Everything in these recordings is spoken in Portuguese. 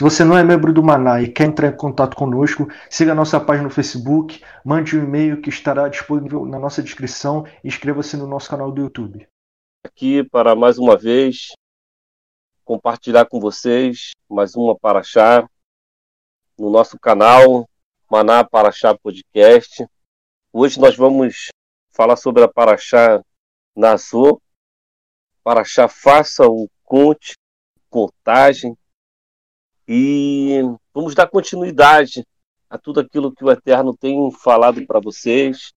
Se você não é membro do Maná e quer entrar em contato conosco, siga a nossa página no Facebook, mande um e-mail que estará disponível na nossa descrição e inscreva-se no nosso canal do YouTube. Aqui para mais uma vez compartilhar com vocês mais uma Paraxá no nosso canal Maná Paraxá Podcast. Hoje nós vamos falar sobre a Paraxá Nazô. Paraxá faça o conte, contagem, e vamos dar continuidade a tudo aquilo que o Eterno tem falado para vocês.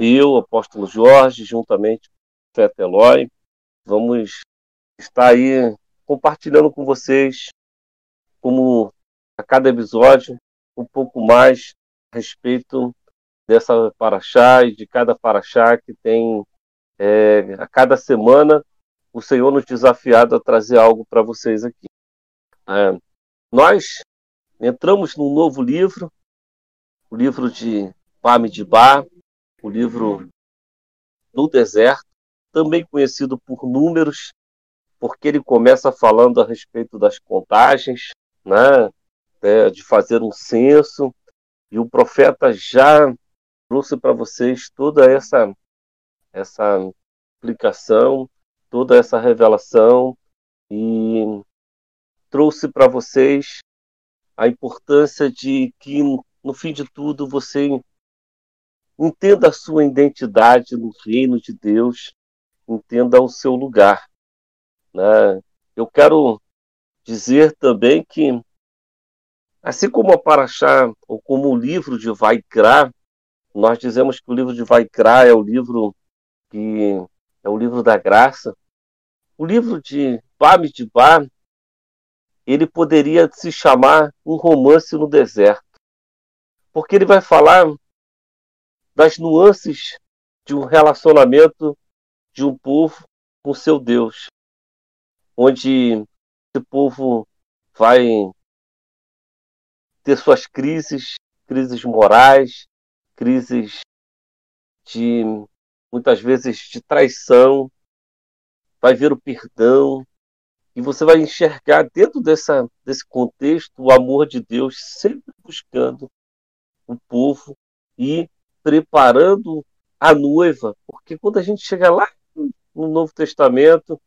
Eu, apóstolo Jorge, juntamente com o profeta Eloy, vamos estar aí compartilhando com vocês, como a cada episódio, um pouco mais a respeito dessa paraxá e de cada paraxá que tem é, a cada semana o Senhor nos desafiado a trazer algo para vocês aqui. É, nós entramos num novo livro, o livro de Bamidbar, o livro do deserto, também conhecido por números, porque ele começa falando a respeito das contagens, né, é, de fazer um censo, e o profeta já trouxe para vocês toda essa essa explicação, toda essa revelação e trouxe para vocês a importância de que, no fim de tudo, você entenda a sua identidade no reino de Deus, entenda o seu lugar. Né? Eu quero dizer também que, assim como a Paraxá, ou como o livro de Vaikra, nós dizemos que o livro de Vaikra é o livro que é o livro da graça. O livro de Bamidbar ele poderia se chamar um romance no deserto. Porque ele vai falar das nuances de um relacionamento de um povo com seu Deus, onde esse povo vai ter suas crises, crises morais, crises de muitas vezes de traição, vai ver o perdão, e você vai enxergar dentro dessa, desse contexto o amor de Deus sempre buscando o povo e preparando a noiva. Porque quando a gente chega lá no Novo Testamento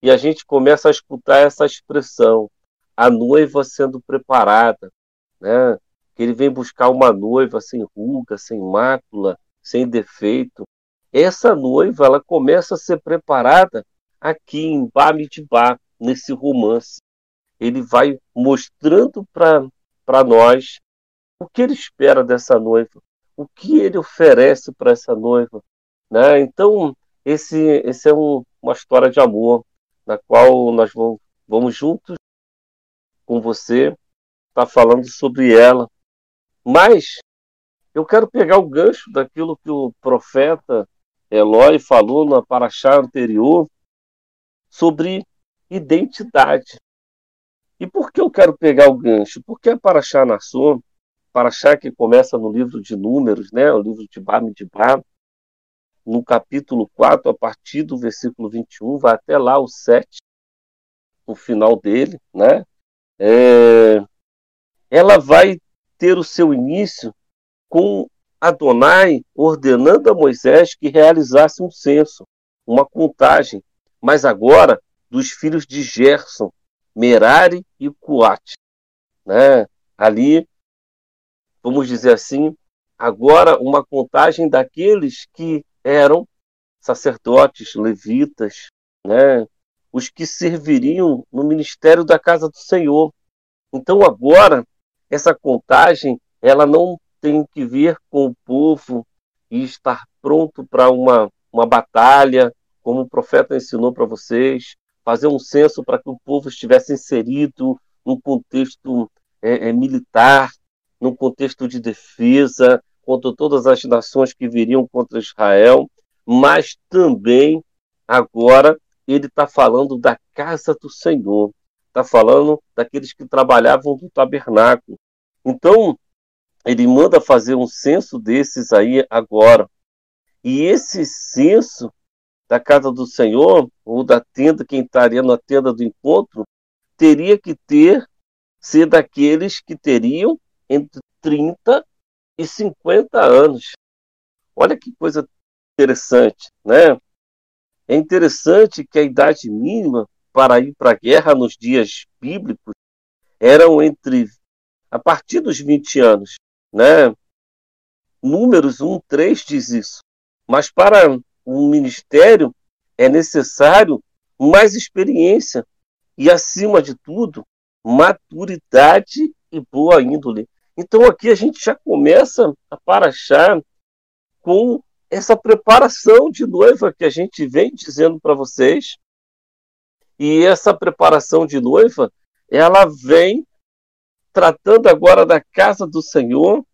e a gente começa a escutar essa expressão, a noiva sendo preparada, né? que ele vem buscar uma noiva sem ruga, sem mácula, sem defeito. Essa noiva ela começa a ser preparada aqui em Bamidbar, nesse romance. Ele vai mostrando para nós o que ele espera dessa noiva, o que ele oferece para essa noiva. Né? Então, esse, esse é um, uma história de amor, na qual nós vamos, vamos juntos com você estar tá falando sobre ela. Mas eu quero pegar o gancho daquilo que o profeta Eloy falou na paraxá anterior sobre identidade. E por que eu quero pegar o gancho? Porque a Paraxá Nassô, Paraxá que começa no livro de Números, né, o livro de Bamidbar, no capítulo 4, a partir do versículo 21, vai até lá o 7, o final dele, né? É, ela vai ter o seu início com Adonai ordenando a Moisés que realizasse um censo, uma contagem. Mas agora dos filhos de Gerson, Merari e Coate. Né? Ali, vamos dizer assim, agora uma contagem daqueles que eram sacerdotes, levitas, né? os que serviriam no ministério da casa do Senhor. Então agora essa contagem ela não tem que ver com o povo e estar pronto para uma, uma batalha, como o profeta ensinou para vocês, fazer um censo para que o povo estivesse inserido num contexto é, é, militar, num contexto de defesa contra todas as nações que viriam contra Israel, mas também agora ele está falando da casa do Senhor, está falando daqueles que trabalhavam no tabernáculo. Então, ele manda fazer um censo desses aí agora. E esse censo da casa do Senhor, ou da tenda, quem estaria na tenda do encontro, teria que ter, ser daqueles que teriam entre 30 e 50 anos. Olha que coisa interessante, né? É interessante que a idade mínima para ir para a guerra nos dias bíblicos eram entre a partir dos 20 anos, né? Números 1, 3 diz isso. Mas para um ministério é necessário mais experiência e, acima de tudo, maturidade e boa índole. Então aqui a gente já começa a parachar com essa preparação de noiva que a gente vem dizendo para vocês. E essa preparação de noiva, ela vem tratando agora da casa do Senhor.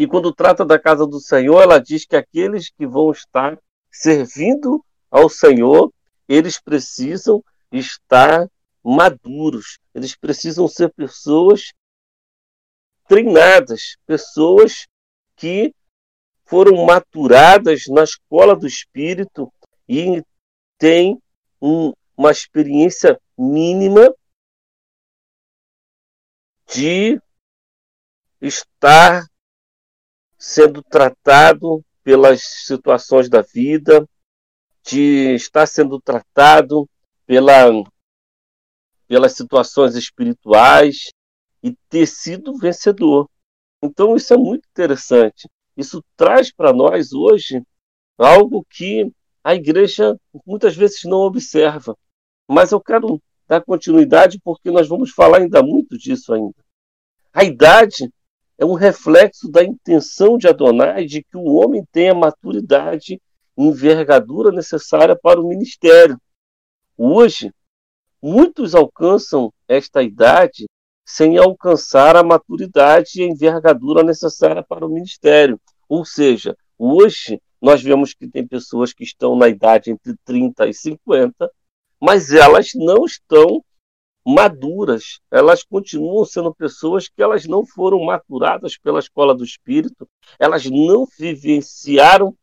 E quando trata da casa do Senhor, ela diz que aqueles que vão estar servindo ao Senhor, eles precisam estar maduros, eles precisam ser pessoas treinadas, pessoas que foram maturadas na escola do Espírito e têm um, uma experiência mínima de estar sendo tratado pelas situações da vida, de estar sendo tratado pela, pelas situações espirituais e ter sido vencedor. Então, isso é muito interessante. Isso traz para nós hoje algo que a igreja muitas vezes não observa. Mas eu quero dar continuidade porque nós vamos falar ainda muito disso ainda. A idade é um reflexo da intenção de Adonai de que o homem tenha maturidade e envergadura necessária para o ministério. Hoje, muitos alcançam esta idade sem alcançar a maturidade e a envergadura necessária para o ministério. Ou seja, hoje nós vemos que tem pessoas que estão na idade entre 30 e 50, mas elas não estão maduras, elas continuam sendo pessoas que elas não foram maturadas pela escola do espírito, elas não vivenciaram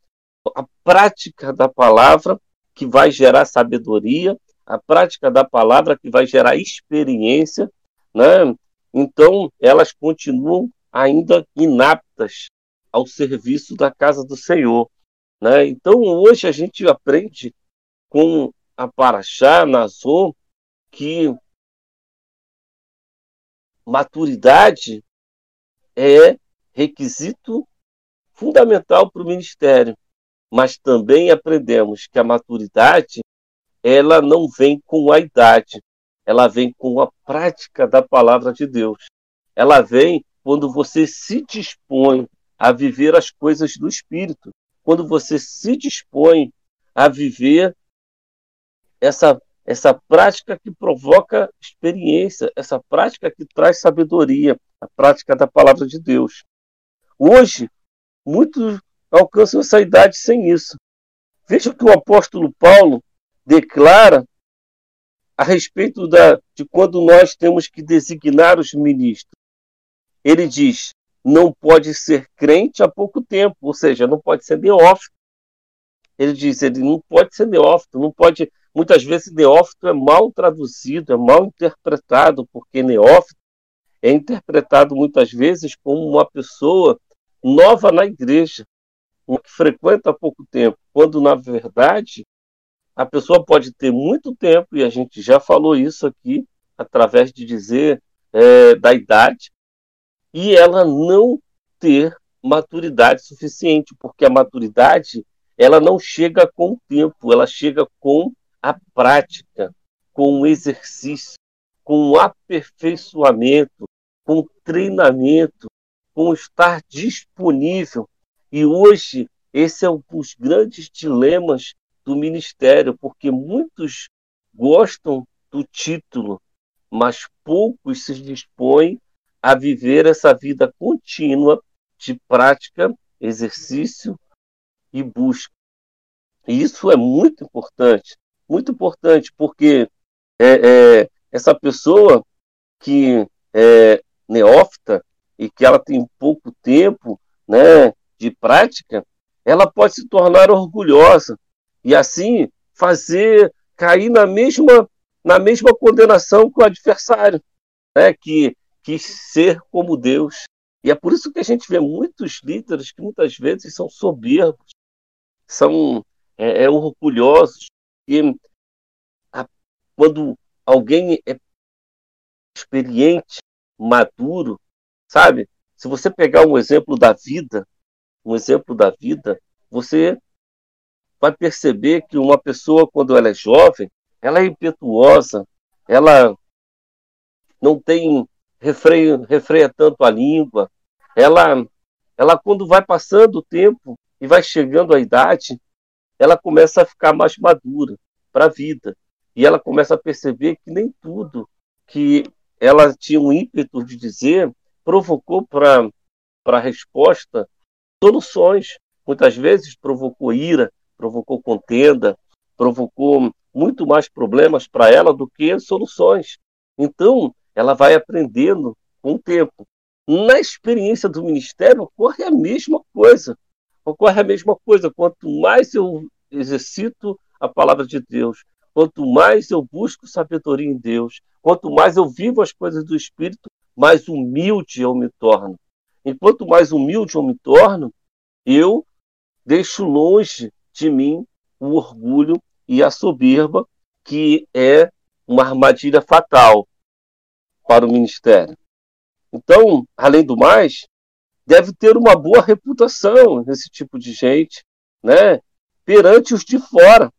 a prática da palavra que vai gerar sabedoria, a prática da palavra que vai gerar experiência, né? Então, elas continuam ainda inaptas ao serviço da casa do Senhor. Né? Então, hoje a gente aprende com a Paraxá, Nazô, que maturidade é requisito fundamental para o ministério, mas também aprendemos que a maturidade ela não vem com a idade, ela vem com a prática da palavra de Deus. Ela vem quando você se dispõe a viver as coisas do Espírito, quando você se dispõe a viver essa, essa prática que provoca experiência, essa prática que traz sabedoria, a prática da palavra de Deus. Hoje, muitos alcançam essa idade sem isso. Veja o que o apóstolo Paulo declara a respeito da, de quando nós temos que designar os ministros. Ele diz: não pode ser crente há pouco tempo, ou seja, não pode ser neófito. Ele diz: ele não pode ser neófito, não pode. Muitas vezes, neófito é mal traduzido, é mal interpretado, porque neófito é interpretado muitas vezes como uma pessoa nova na igreja, uma que frequenta há pouco tempo, quando na verdade a pessoa pode ter muito tempo, e a gente já falou isso aqui, através de dizer é, da idade, e ela não ter maturidade suficiente, porque a maturidade ela não chega com o tempo, ela chega com a prática, com o exercício, com o aperfeiçoamento, com treinamento, com estar disponível. E hoje, esse é um dos grandes dilemas do ministério, porque muitos gostam do título, mas poucos se dispõem a viver essa vida contínua de prática, exercício e busca. E isso é muito importante, muito importante, porque é, é, essa pessoa que é neófita e que ela tem pouco tempo né, de prática, ela pode se tornar orgulhosa e assim fazer cair na mesma na mesma condenação que o adversário, né, que quis ser como Deus. E é por isso que a gente vê muitos líderes que muitas vezes são soberbos, são é, é orgulhosos. E a, quando alguém é experiente, maduro, sabe? Se você pegar um exemplo da vida, um exemplo da vida, você vai perceber que uma pessoa, quando ela é jovem, ela é impetuosa, ela não tem refreia, refreia tanto a língua, ela, ela quando vai passando o tempo e vai chegando a idade, ela começa a ficar mais madura para a vida. E ela começa a perceber que nem tudo que ela tinha um ímpeto de dizer provocou para a resposta soluções. Muitas vezes provocou ira, provocou contenda, provocou muito mais problemas para ela do que soluções. Então, ela vai aprendendo com o tempo. Na experiência do ministério ocorre a mesma coisa. Ocorre a mesma coisa. Quanto mais eu exercito a palavra de Deus, quanto mais eu busco sabedoria em Deus, quanto mais eu vivo as coisas do Espírito, mais humilde eu me torno. E quanto mais humilde eu me torno, eu deixo longe de mim o orgulho e a soberba, que é uma armadilha fatal para o ministério. Então, além do mais, deve ter uma boa reputação esse tipo de gente, né, perante os de fora,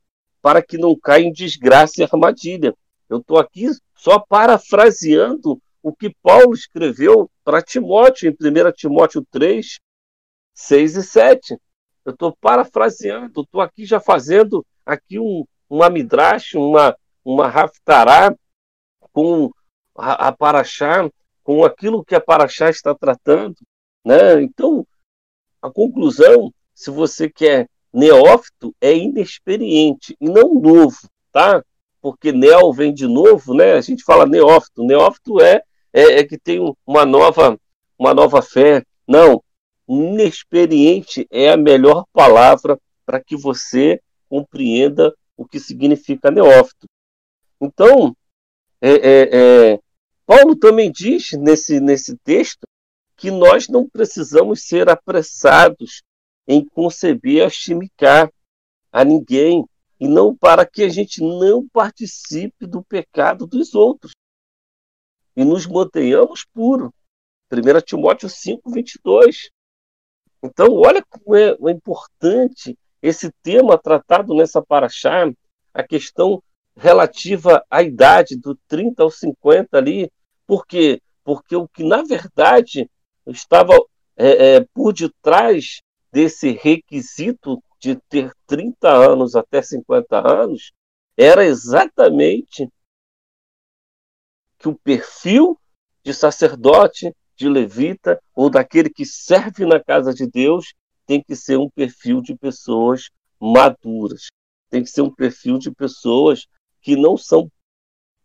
para que não caia em desgraça e armadilha. Eu estou aqui só parafraseando o que Paulo escreveu para Timóteo, em 1 Timóteo 3, 6 e 7. Eu estou parafraseando, estou aqui já fazendo aqui um, uma midrash, uma, uma raftará com a, a Paraxá, com aquilo que a Paraxá está tratando. Né? Então, a conclusão, se você quer neófito, é inexperiente e não novo, tá? Porque neo vem de novo, né? A gente fala neófito. Neófito é, é, é que tem uma nova, uma nova fé. Não, inexperiente é a melhor palavra para que você compreenda o que significa neófito. Então, é, é, é, Paulo também diz nesse, nesse texto que nós não precisamos ser apressados em conceber a chimicar a ninguém, e não para que a gente não participe do pecado dos outros e nos mantenhamos puros. 1 Timóteo 5, 22. Então, olha como é, é importante esse tema tratado nessa paraxá, a questão relativa à idade, do 30 ao 50 ali, por quê? Porque o que, na verdade, estava é, é, por detrás desse requisito de ter 30 anos até 50 anos era exatamente que o perfil de sacerdote, de levita ou daquele que serve na casa de Deus tem que ser um perfil de pessoas maduras, tem que ser um perfil de pessoas que não são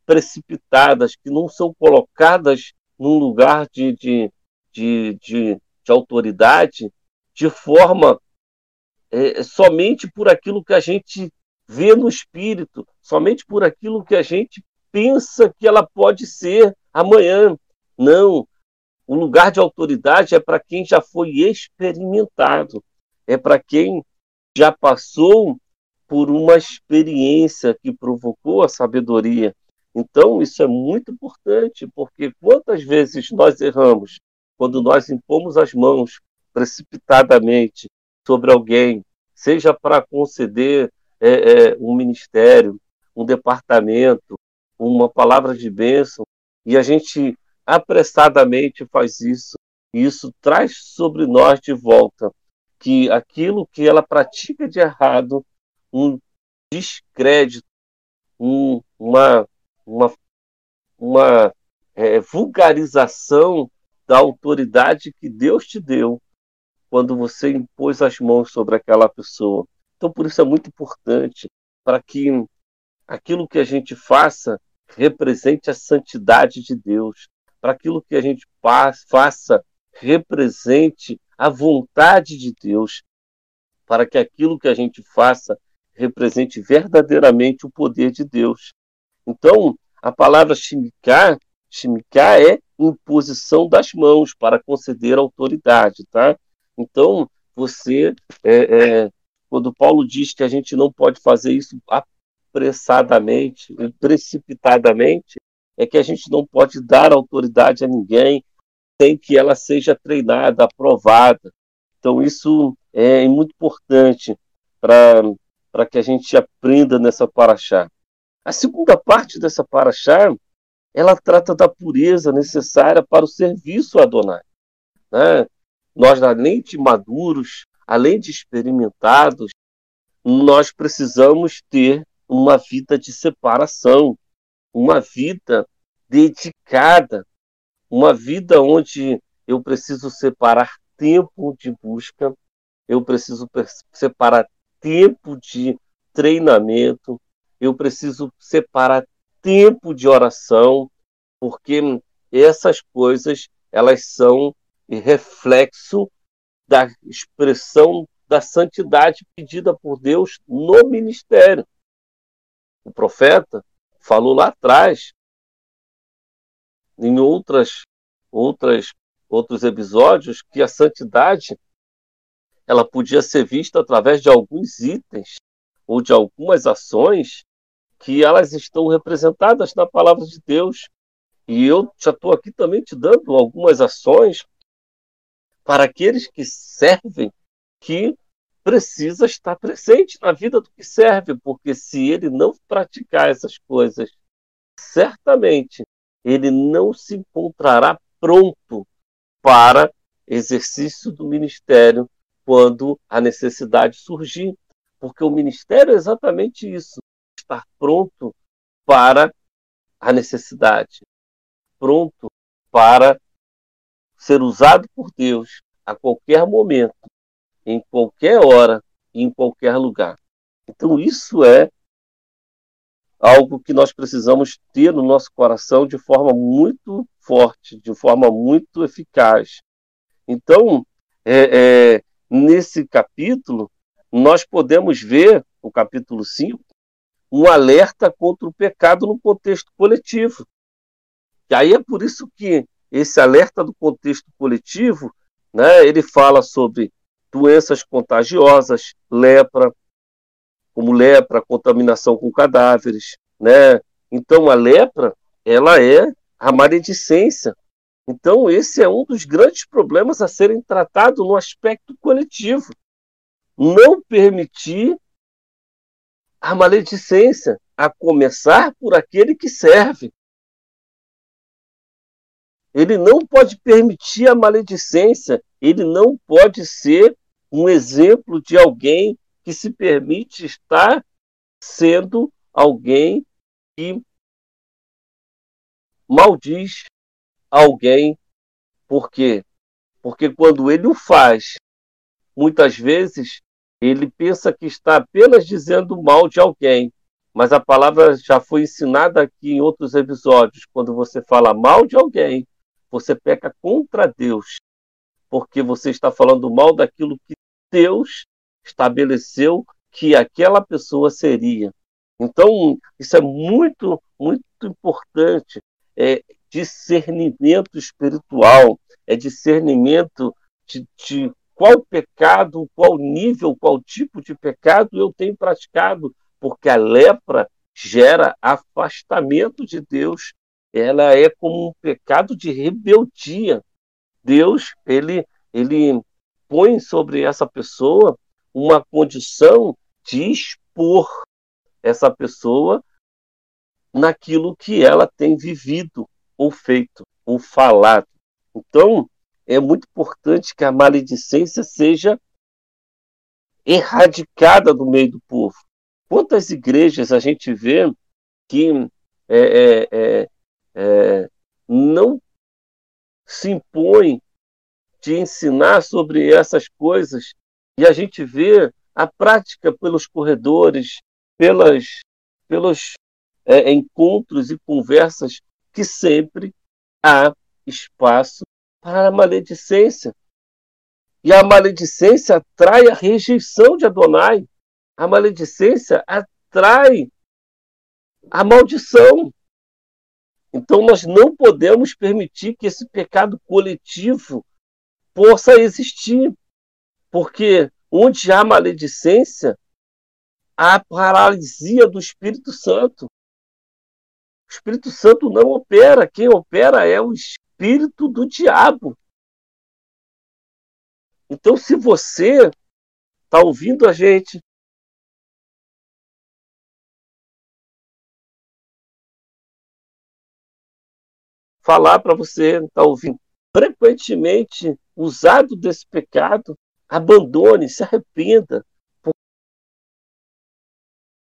precipitadas, que não são colocadas num lugar de, de, de, de, de autoridade de forma é, somente por aquilo que a gente vê no espírito, somente por aquilo que a gente pensa que ela pode ser amanhã. Não. O lugar de autoridade é para quem já foi experimentado, é para quem já passou por uma experiência que provocou a sabedoria, então, isso é muito importante, porque quantas vezes nós erramos quando nós impomos as mãos precipitadamente sobre alguém, seja para conceder é, é, um ministério, um departamento, uma palavra de bênção, e a gente apressadamente faz isso. E isso traz sobre nós de volta que aquilo que ela pratica de errado, um descrédito, um, uma, uma, uma é, vulgarização da autoridade que Deus te deu quando você impôs as mãos sobre aquela pessoa. Então, por isso é muito importante para que aquilo que a gente faça represente a santidade de Deus, para aquilo que a gente faça represente a vontade de Deus, para que aquilo que a gente faça represente verdadeiramente o poder de Deus. Então, a palavra shimiká, shimiká é imposição das mãos para conceder autoridade, tá? Então, você, é, é, quando Paulo diz que a gente não pode fazer isso apressadamente, precipitadamente, é que a gente não pode dar autoridade a ninguém sem que ela seja treinada, aprovada. Então, isso é muito importante para que a gente aprenda nessa paraxá. A segunda parte dessa paraxá, ela trata da pureza necessária para o serviço a Adonai. Né? Nós, além de maduros, além de experimentados, nós precisamos ter uma vida de separação, uma vida dedicada, uma vida onde eu preciso separar tempo de busca, eu preciso separar tempo de treinamento, eu preciso separar tempo de oração, porque essas coisas elas são reflexo da expressão da santidade pedida por Deus no ministério. O profeta falou lá atrás, em outras, outras, outros episódios, que a santidade ela podia ser vista através de alguns itens ou de algumas ações que elas estão representadas na palavra de Deus. E eu já estou aqui também te dando algumas ações para aqueles que servem que precisa estar presente na vida do que serve, porque se ele não praticar essas coisas, certamente ele não se encontrará pronto para exercício do ministério quando a necessidade surgir, porque o ministério é exatamente isso, estar pronto para a necessidade, pronto para ser usado por Deus a qualquer momento em qualquer hora em qualquer lugar. Então, isso é algo que nós precisamos ter no nosso coração de forma muito forte, de forma muito eficaz. Então, é, é, nesse capítulo, nós podemos ver, o capítulo 5, um alerta contra o pecado no contexto coletivo. E aí é por isso que esse alerta do contexto coletivo, né, ele fala sobre doenças contagiosas, lepra, como lepra, contaminação com cadáveres, né? Então a lepra, ela é a maledicência. Então esse é um dos grandes problemas a serem tratados no aspecto coletivo. Não permitir a maledicência, a começar por aquele que serve. Ele não pode permitir a maledicência, ele não pode ser um exemplo de alguém que se permite estar sendo alguém que maldiz alguém. Por quê? Porque quando ele o faz, muitas vezes ele pensa que está apenas dizendo mal de alguém. Mas a palavra já foi ensinada aqui em outros episódios. Quando você fala mal de alguém, você peca contra Deus, porque você está falando mal daquilo que Deus estabeleceu que aquela pessoa seria. Então, isso é muito, muito importante. É discernimento espiritual, é discernimento de, de qual pecado, qual nível, qual tipo de pecado eu tenho praticado, porque a lepra gera afastamento de Deus. Ela é como um pecado de rebeldia. Deus, ele, ele põe sobre essa pessoa uma condição de expor essa pessoa naquilo que ela tem vivido ou feito. o falado. Então, é muito importante que a maledicência seja erradicada do meio do povo. Quantas igrejas a gente vê que é, é, é, é não se impõe de ensinar sobre essas coisas e a gente vê a prática pelos corredores, pelas, pelos é, encontros e conversas que sempre há espaço para a maledicência. E a maledicência atrai a rejeição de Adonai. A maledicência atrai a maldição. Então nós não podemos permitir que esse pecado coletivo possa existir, porque onde há maledicência, há paralisia do Espírito Santo. O Espírito Santo não opera, quem opera é o espírito do diabo. Então, se você está ouvindo a gente, falar para você, está ouvindo, frequentemente usado desse pecado, abandone, se arrependa,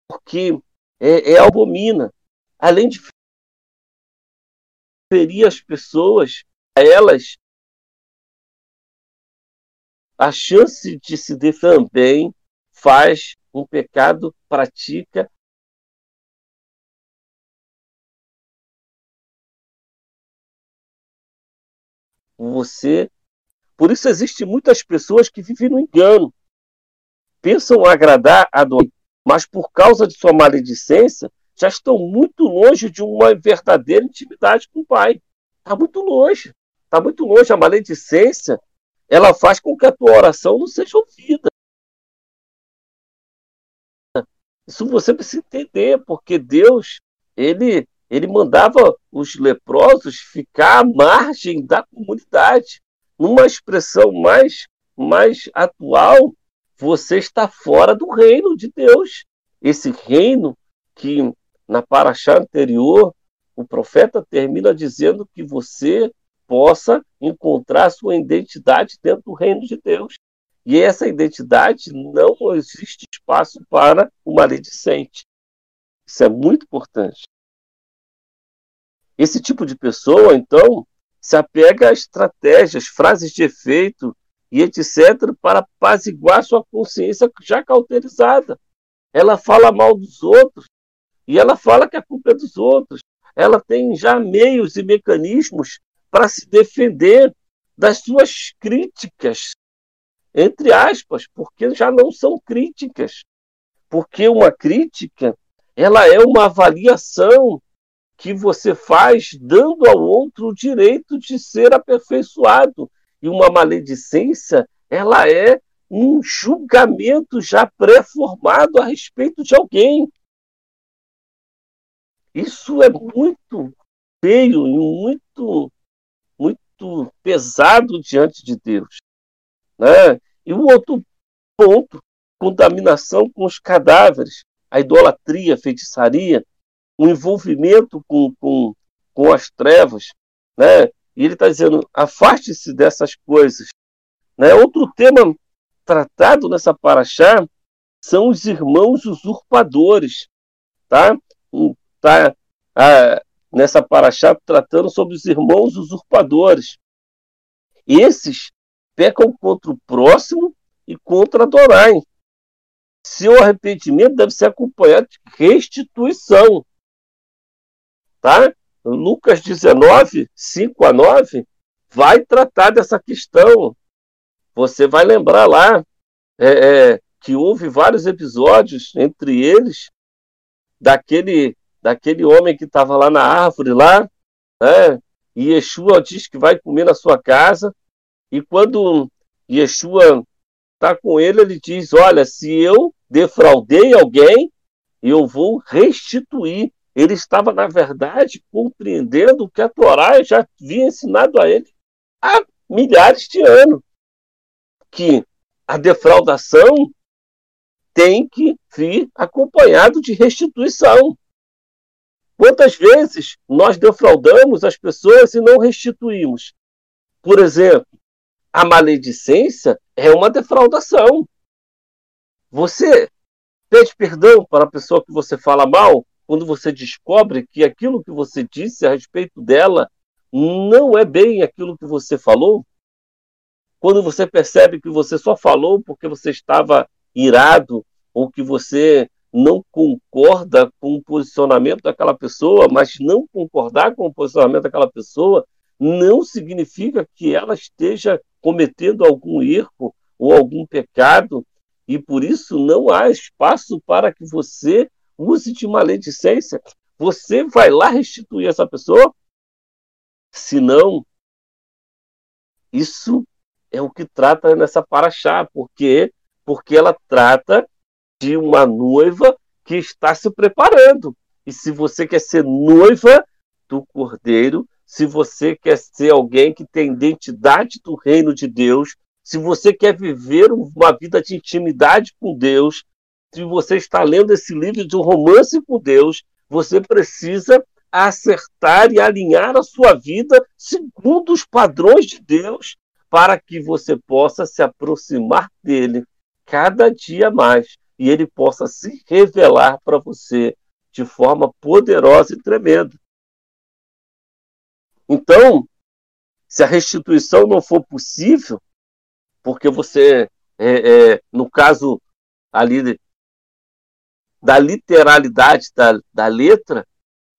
porque é, é abomina. Além de ferir as pessoas, a elas a chance de se defender também faz um pecado, pratica você por isso existem muitas pessoas que vivem no engano. Pensam agradar a Adonai, mas por causa de sua maledicência, já estão muito longe de uma verdadeira intimidade com o Pai. Está muito longe. Está muito longe. A maledicência ela faz com que a tua oração não seja ouvida. Isso você precisa entender, porque Deus, ele, ele mandava os leprosos ficar à margem da comunidade numa expressão mais, mais atual, você está fora do reino de Deus. Esse reino que na paraxá anterior o profeta termina dizendo que você possa encontrar sua identidade dentro do reino de Deus. E essa identidade não existe espaço para o maledicente. Isso é muito importante. Esse tipo de pessoa, então, se apega a estratégias, frases de efeito e etc. para apaziguar sua consciência já cauterizada. Ela fala mal dos outros e ela fala que a culpa é dos outros. Ela tem já meios e mecanismos para se defender das suas críticas, entre aspas, porque já não são críticas. Porque uma crítica, ela é uma avaliação que você faz dando ao outro o direito de ser aperfeiçoado. E uma maledicência, ela é um julgamento já pré-formado a respeito de alguém. Isso é muito feio e muito, muito pesado diante de Deus. Né? E o outro ponto, contaminação com os cadáveres, a idolatria, a feitiçaria, um envolvimento com, com, com as trevas, né? E ele está dizendo, afaste-se dessas coisas. Né? Outro tema tratado nessa paraxá são os irmãos usurpadores, tá? Tá ah, nessa paraxá tratando sobre os irmãos usurpadores. Esses pecam contra o próximo e contra Adonai. Seu arrependimento deve ser acompanhado de restituição tá? Lucas 19, 5 a 9, vai tratar dessa questão. Você vai lembrar lá é, é, que houve vários episódios, entre eles, daquele, daquele homem que estava lá na árvore, lá, né? e Yeshua diz que vai comer na sua casa, e quando Yeshua está com ele, ele diz: Olha, se eu defraudei alguém, eu vou restituir ele estava, na verdade, compreendendo o que a Torá já havia ensinado a ele há milhares de anos. Que a defraudação tem que vir acompanhado de restituição. Quantas vezes nós defraudamos as pessoas e não restituímos? Por exemplo, a maledicência é uma defraudação. Você pede perdão para a pessoa que você fala mal quando você descobre que aquilo que você disse a respeito dela não é bem aquilo que você falou? Quando você percebe que você só falou porque você estava irado ou que você não concorda com o posicionamento daquela pessoa, mas não concordar com o posicionamento daquela pessoa não significa que ela esteja cometendo algum erro ou algum pecado, e por isso não há espaço para que você use de maledicência. Você vai lá restituir essa pessoa? Se não, isso é o que trata nessa paraxá, porque porque ela trata de uma noiva que está se preparando. E se você quer ser noiva do Cordeiro, se você quer ser alguém que tem identidade do reino de Deus, se você quer viver uma vida de intimidade com Deus, se você está lendo esse livro de um romance com Deus, você precisa acertar e alinhar a sua vida segundo os padrões de Deus, para que você possa se aproximar dele cada dia mais e ele possa se revelar para você de forma poderosa e tremenda. Então, se a restituição não for possível, porque você, é, é, no caso ali da literalidade da, da letra,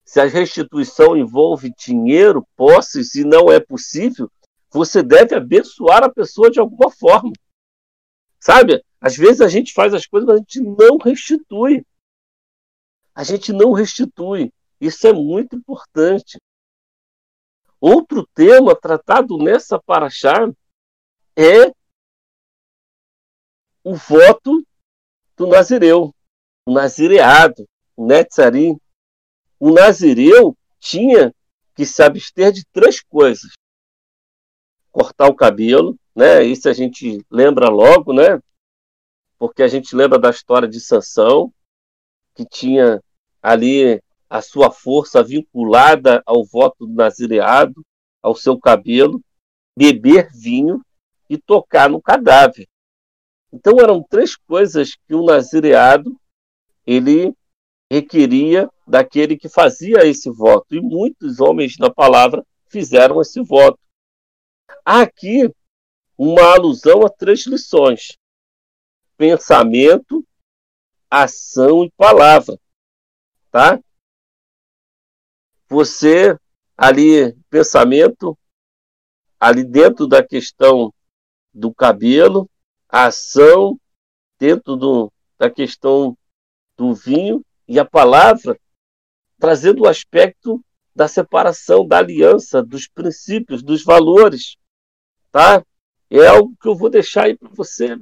se a restituição envolve dinheiro, posses e não é possível, você deve abençoar a pessoa de alguma forma. Sabe? Às vezes a gente faz as coisas, mas a gente não restitui. A gente não restitui. Isso é muito importante. Outro tema tratado nessa paraxá é o voto do nazireu, o nazireado, o netzarim. O nazireu tinha que se abster de três coisas: cortar o cabelo, né? Isso a gente lembra logo, né? porque a gente lembra da história de Sansão, que tinha ali a sua força vinculada ao voto do nazireado, ao seu cabelo, beber vinho e tocar no cadáver. Então eram três coisas que o nazireado ele requeria daquele que fazia esse voto, e muitos homens da palavra fizeram esse voto. Há aqui uma alusão a três lições pensamento, ação e palavra, tá? Você ali pensamento ali dentro da questão do cabelo, a ação dentro do, da questão do vinho e a palavra trazendo o aspecto da separação, da aliança, dos princípios, dos valores, tá? É algo que eu vou deixar aí para você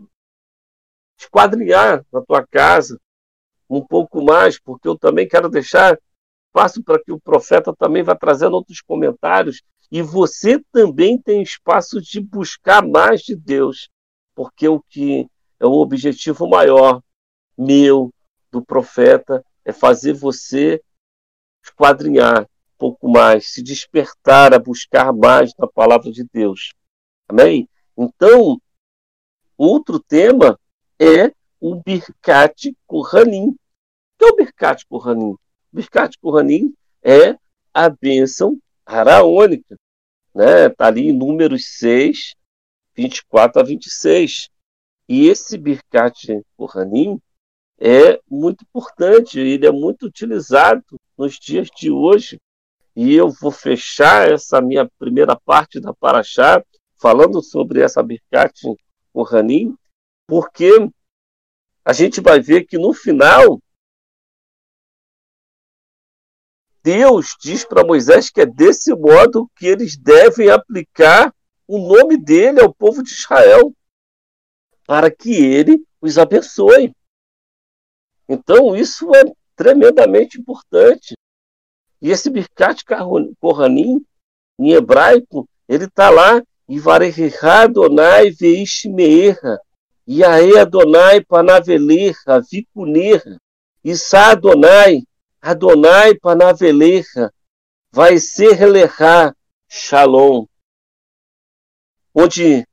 esquadrinhar na tua casa um pouco mais, porque eu também quero deixar espaço para que o profeta também vá trazendo outros comentários e você também tem espaço de buscar mais de Deus, porque o que é o objetivo maior meu do profeta é fazer você esquadrinhar pouco mais, se despertar a buscar mais na palavra de Deus. Amém? Então, outro tema é o Birkat Kohanim. O que é o Birkat Kohanim? O Birkat Kohanim é a bênção araônica. Está né? Tá ali em números 6, 24 a 26. E esse Birkat Kohanim é muito importante, ele é muito utilizado nos dias de hoje. E eu vou fechar essa minha primeira parte da Paraxá falando sobre essa Birkat Kohanim, porque a gente vai ver que no final Deus diz para Moisés que é desse modo que eles devem aplicar o nome dele ao povo de Israel, para que ele os abençoe. Então, isso é tremendamente importante. E esse Birkat Kohanim, em hebraico, ele está lá, Ivareha Adonai Veish Meerra, Iaê Adonai Panaveler, Avicuner, Issa Adonai, Adonai Panavelecha vai ser Lecha Shalom, onde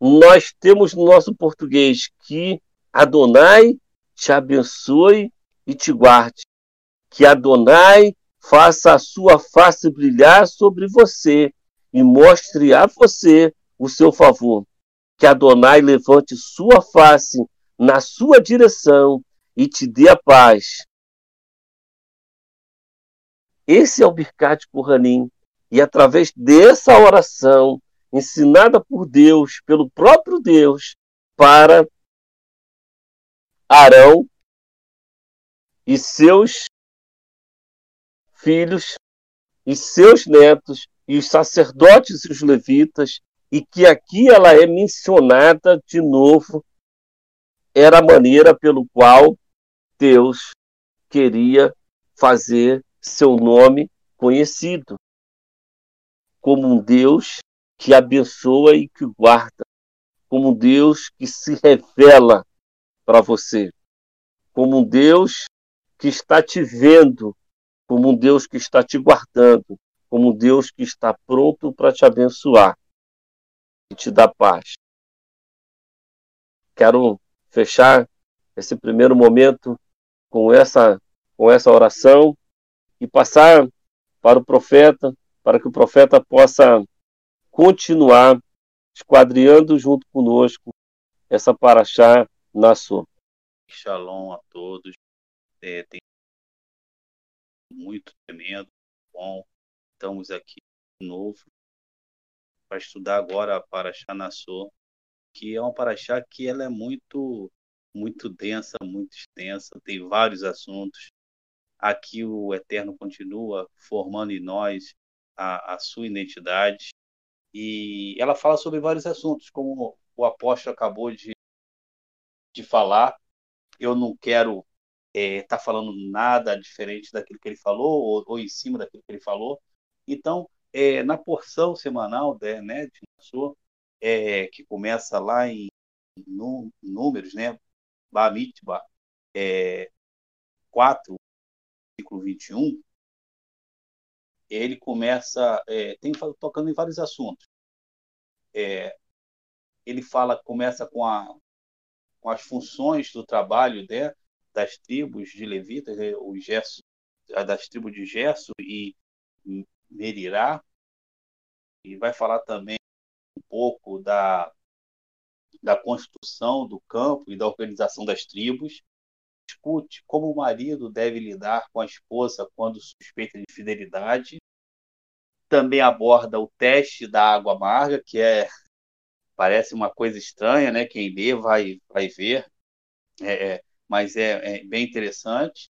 nós temos no nosso português que Adonai te abençoe e te guarde, que Adonai faça a sua face brilhar sobre você e mostre a você o seu favor. Que Adonai levante sua face na sua direção e te dê a paz. Esse é o Birkat Kohanim. E através dessa oração, ensinada por Deus, pelo próprio Deus, para Arão e seus filhos e seus netos e os sacerdotes e os levitas, e que aqui ela é mencionada de novo, era a maneira pelo qual Deus queria fazer seu nome conhecido como um Deus que abençoa e que guarda, como um Deus que se revela para você, como um Deus que está te vendo, como um Deus que está te guardando, como um Deus que está pronto para te abençoar e te dar paz. Quero fechar esse primeiro momento com essa com essa oração e passar para o profeta, para que o profeta possa continuar esquadriando junto conosco essa paraxá na sua. Shalom a todos. É, tem muito tremendo, bom. Estamos aqui de novo para estudar agora a Paraxá Nassô, que é uma Paraxá que ela é muito muito densa, muito extensa, tem vários assuntos. Aqui o Eterno continua formando em nós a, a sua identidade e ela fala sobre vários assuntos, como o apóstolo acabou de, de falar. Eu não quero estar é, tá falando nada diferente daquilo que ele falou ou, ou, em cima daquilo que ele falou. Então, é, na porção semanal né, né de Nassau, é, que começa lá em, em números, né? Bamitba é, 4, versículo 21, ele começa, é, tem tocando em vários assuntos. É, ele fala, começa com, a, com as funções do trabalho né, das tribos de levitas, né, Gerso, das tribos de Gerso e Merirá, e vai falar também um pouco da, da construção do campo e da organização das tribos, discute como o marido deve lidar com a esposa quando suspeita de fidelidade. Também aborda o teste da água amarga, que é parece uma coisa estranha, né? Quem lê vai, vai ver, é, é, mas é, é, bem interessante.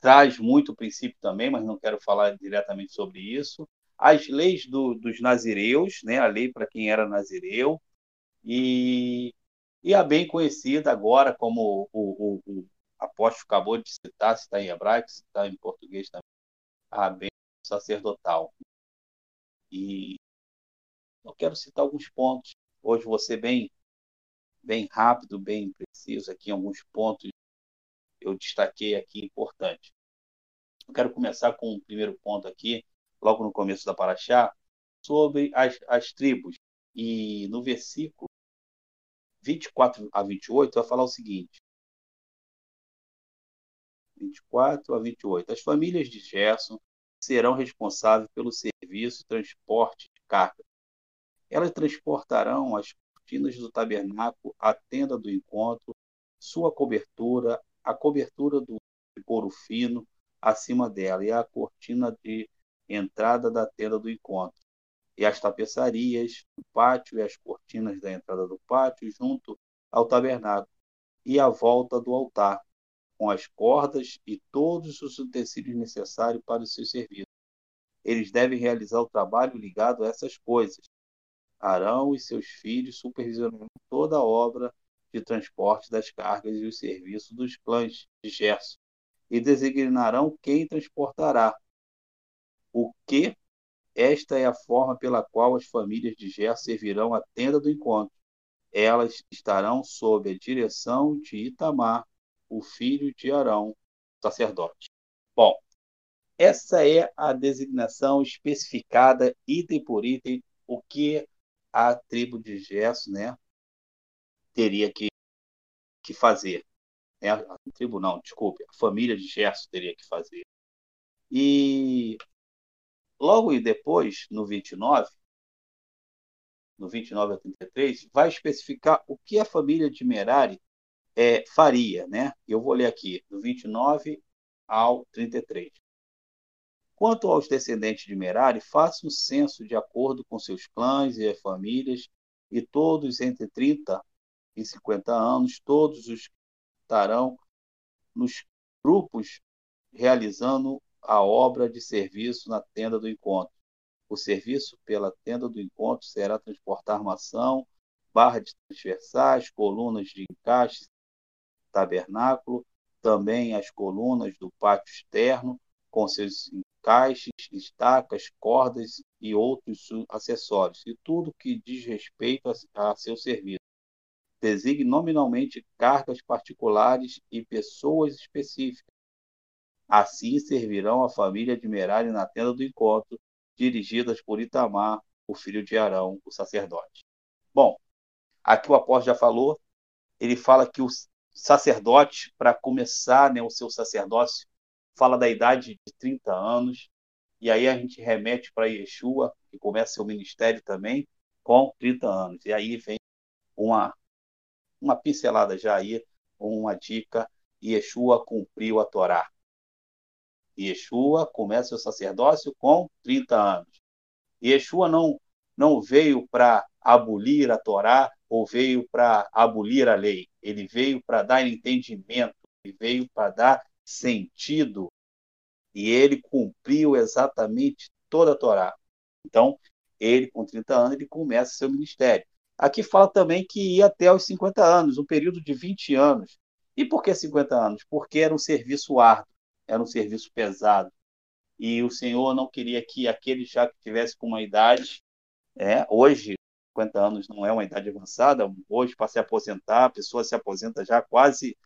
Traz muito princípio também, mas não quero falar diretamente sobre isso. As leis do, dos nazireus, né? A lei para quem era nazireu e e a bem conhecida agora como o, o, o, apóstolo acabou de citar, se está em hebraico, se está em português também, a bênção sacerdotal. E eu quero citar alguns pontos. Hoje você bem bem rápido, bem preciso aqui alguns pontos eu destaquei aqui importante. Eu quero começar com o um primeiro ponto aqui, logo no começo da Paraxá, sobre as, as tribos. E no versículo 24 a 28 vai falar o seguinte: 24 a 28. As famílias de Gerson serão responsáveis pelo serviço de transporte de carga. Elas transportarão as cortinas do tabernáculo, a tenda do encontro, sua cobertura, a cobertura do couro fino acima dela e a cortina de entrada da tenda do encontro, e as tapeçarias do pátio e as cortinas da entrada do pátio junto ao tabernáculo e a volta do altar, com as cordas e todos os utensílios necessários para o seu serviço. Eles devem realizar o trabalho ligado a essas coisas. Arão e seus filhos supervisionarão toda a obra de transporte das cargas e os serviços dos clãs de Gerson, e designarão quem transportará. O que? Esta é a forma pela qual as famílias de Gerson servirão a tenda do encontro. Elas estarão sob a direção de Itamar, o filho de Arão, sacerdote. Bom, essa é a designação especificada, item por item, o que a tribo de Gerson né, teria que, que fazer. Né? A tribo não, desculpe, a família de Gerson teria que fazer. E logo depois, no 29, no 29 a 33, vai especificar o que a família de Merari é, faria. Né? Eu vou ler aqui, do 29 ao 33. Quanto aos descendentes de Merari, faça um censo de acordo com seus clãs e famílias, e todos entre 30 e 50 anos, todos os estarão nos grupos realizando a obra de serviço na tenda do encontro. O serviço pela tenda do encontro será transportar armação, barra de transversais, colunas de encaixe, tabernáculo, também as colunas do pátio externo, com seus encaixes, estacas, cordas e outros acessórios, e tudo que diz respeito a, a seu serviço. Designe nominalmente cargas particulares e pessoas específicas. Assim servirão a família de Merari na tenda do encontro, dirigidas por Itamar, o filho de Arão, o sacerdote. Bom, aqui o apóstolo já falou, ele fala que o sacerdote, para começar né, o seu sacerdócio, fala da idade de 30 anos, e aí a gente remete para Yeshua, que começa seu ministério também, com 30 anos. E aí vem uma, uma pincelada já aí, uma dica, Yeshua cumpriu a Torá. Yeshua começa o sacerdócio com 30 anos. Yeshua não, não veio para abolir a Torá ou veio para abolir a lei. Ele veio para dar entendimento, ele veio para dar sentido e ele cumpriu exatamente toda a Torá. Então, ele, com 30 anos, ele começa seu ministério. Aqui fala também que ia até os 50 anos, um período de 20 anos. E por que 50 anos? Porque era um serviço árduo, era um serviço pesado. E o Senhor não queria que aquele já que tivesse com uma idade, é, hoje, 50 anos não é uma idade avançada, hoje para se aposentar, a pessoa se aposenta já quase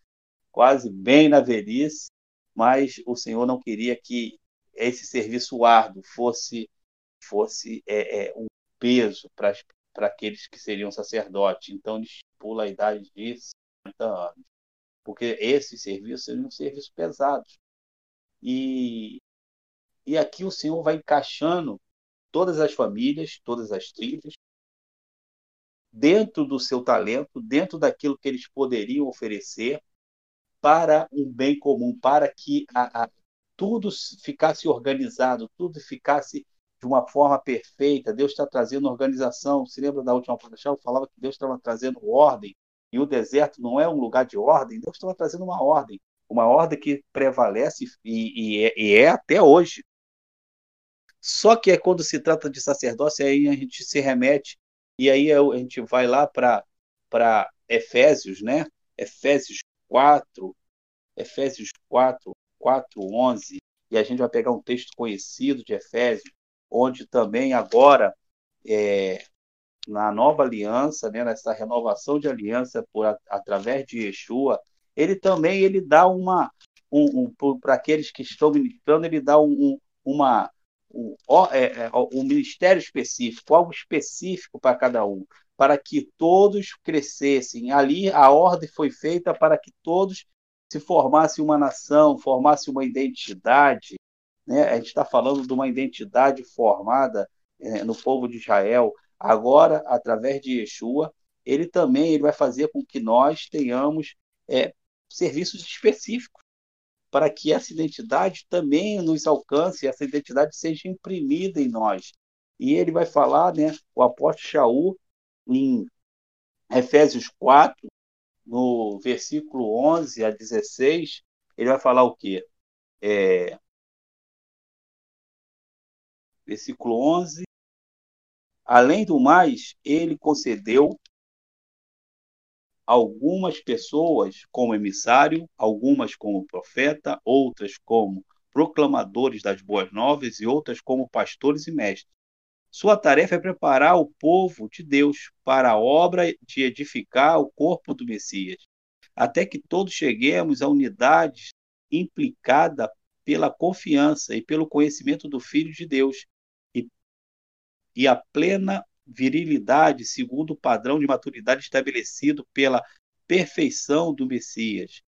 quase bem na velhice, mas o Senhor não queria que esse serviço árduo fosse fosse é, é, um peso para aqueles que seriam sacerdotes. Então, ele pula a idade de 50 anos, porque esses serviços seriam serviços pesados. E, e aqui o Senhor vai encaixando todas as famílias, todas as tribos, dentro do seu talento, dentro daquilo que eles poderiam oferecer, para um bem comum, para que a, a, tudo ficasse organizado, tudo ficasse de uma forma perfeita. Deus está trazendo organização. Se lembra da última palestra? Eu falava que Deus estava trazendo ordem, e o deserto não é um lugar de ordem, Deus estava trazendo uma ordem, uma ordem que prevalece e, e, é, e é até hoje. Só que é quando se trata de sacerdócio, aí a gente se remete, e aí a gente vai lá para Efésios, né? Efésios 4, Efésios 4, 4, 11, e a gente vai pegar um texto conhecido de Efésios, onde também agora, é, na nova aliança, né, nessa renovação de aliança por, através de Yeshua, ele também ele dá uma, um, um para aqueles que estão ministrando, ele dá um, um uma, um, é, é, um ministério específico, algo específico para cada um para que todos crescessem. Ali a ordem foi feita para que todos se formassem uma nação, formassem uma identidade. Né? A gente está falando de uma identidade formada é, no povo de Israel. Agora, através de Yeshua, ele também ele vai fazer com que nós tenhamos é, serviços específicos para que essa identidade também nos alcance, essa identidade seja imprimida em nós. E ele vai falar, né, o apóstolo Shaul, em Efésios 4, no versículo 11 a 16, ele vai falar o quê? É, versículo 11. Além do mais, ele concedeu algumas pessoas como emissário, algumas como profeta, outras como proclamadores das boas novas e outras como pastores e mestres. Sua tarefa é preparar o povo de Deus para a obra de edificar o corpo do Messias, até que todos cheguemos à unidade implicada pela confiança e pelo conhecimento do Filho de Deus e a plena virilidade segundo o padrão de maturidade estabelecido pela perfeição do Messias.